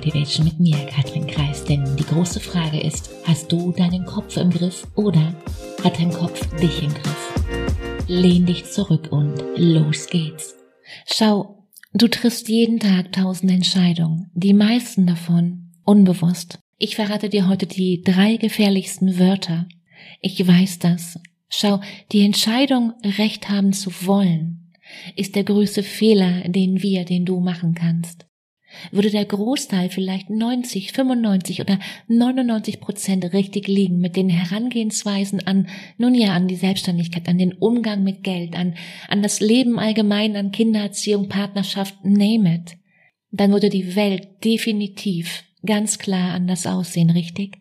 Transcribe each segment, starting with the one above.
Motivation mit mir, Katrin Kreis. Denn die große Frage ist, hast du deinen Kopf im Griff oder hat dein Kopf dich im Griff? Lehn dich zurück und los geht's. Schau, du triffst jeden Tag tausend Entscheidungen, die meisten davon unbewusst. Ich verrate dir heute die drei gefährlichsten Wörter. Ich weiß das. Schau, die Entscheidung, Recht haben zu wollen, ist der größte Fehler, den wir, den du machen kannst würde der Großteil vielleicht 90, 95 oder 99 Prozent richtig liegen mit den Herangehensweisen an, nun ja, an die Selbstständigkeit, an den Umgang mit Geld, an, an das Leben allgemein, an Kindererziehung, Partnerschaft, name it, dann würde die Welt definitiv ganz klar anders aussehen, richtig?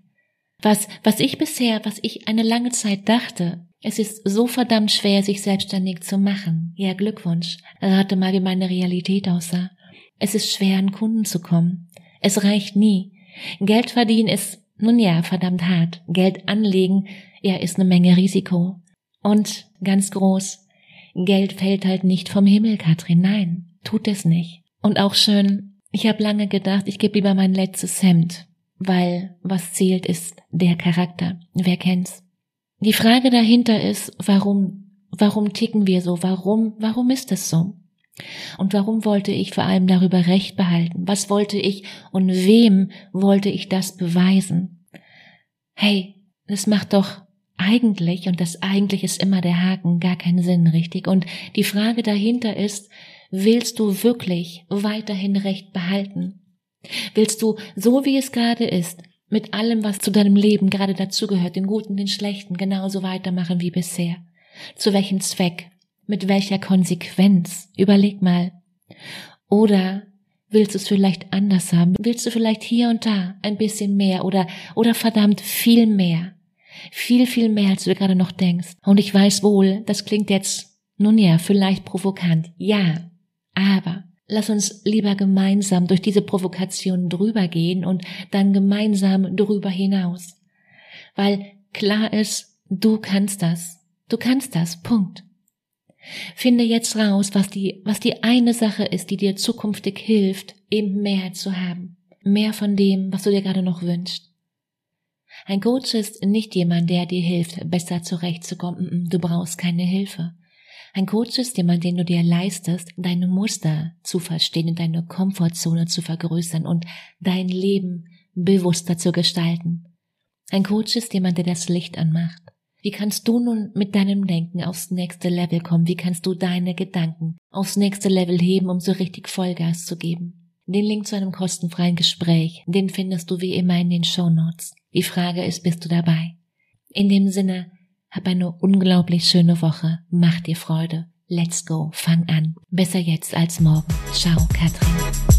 Was, was ich bisher, was ich eine lange Zeit dachte, es ist so verdammt schwer, sich selbstständig zu machen. Ja, Glückwunsch. Rate mal, wie meine Realität aussah. Es ist schwer, an Kunden zu kommen. Es reicht nie. Geld verdienen ist, nun ja, verdammt hart. Geld anlegen, ja, ist eine Menge Risiko. Und ganz groß, Geld fällt halt nicht vom Himmel, Katrin. Nein, tut es nicht. Und auch schön, ich habe lange gedacht, ich gebe lieber mein letztes Hemd, weil was zählt ist der Charakter. Wer kennt's? Die Frage dahinter ist, warum, warum ticken wir so? Warum, warum ist es so? Und warum wollte ich vor allem darüber Recht behalten? Was wollte ich und wem wollte ich das beweisen? Hey, das macht doch eigentlich, und das eigentlich ist immer der Haken, gar keinen Sinn, richtig? Und die Frage dahinter ist, willst du wirklich weiterhin Recht behalten? Willst du, so wie es gerade ist, mit allem, was zu deinem Leben gerade dazugehört, den Guten, den Schlechten, genauso weitermachen wie bisher? Zu welchem Zweck? Mit welcher Konsequenz? Überleg mal. Oder willst du es vielleicht anders haben? Willst du vielleicht hier und da ein bisschen mehr oder, oder verdammt viel mehr? Viel, viel mehr, als du gerade noch denkst. Und ich weiß wohl, das klingt jetzt, nun ja, vielleicht provokant. Ja. Aber lass uns lieber gemeinsam durch diese Provokation drüber gehen und dann gemeinsam drüber hinaus. Weil klar ist, du kannst das. Du kannst das. Punkt. Finde jetzt raus, was die, was die eine Sache ist, die dir zukünftig hilft, eben mehr zu haben. Mehr von dem, was du dir gerade noch wünschst. Ein Coach ist nicht jemand, der dir hilft, besser zurechtzukommen. Du brauchst keine Hilfe. Ein Coach ist jemand, den du dir leistest, deine Muster zu verstehen und deine Komfortzone zu vergrößern und dein Leben bewusster zu gestalten. Ein Coach ist jemand, der das Licht anmacht. Wie kannst du nun mit deinem Denken aufs nächste Level kommen? Wie kannst du deine Gedanken aufs nächste Level heben, um so richtig Vollgas zu geben? Den Link zu einem kostenfreien Gespräch, den findest du wie immer in den Show Notes. Die Frage ist, bist du dabei? In dem Sinne, hab eine unglaublich schöne Woche. Mach dir Freude. Let's go. Fang an. Besser jetzt als morgen. Ciao, Katrin.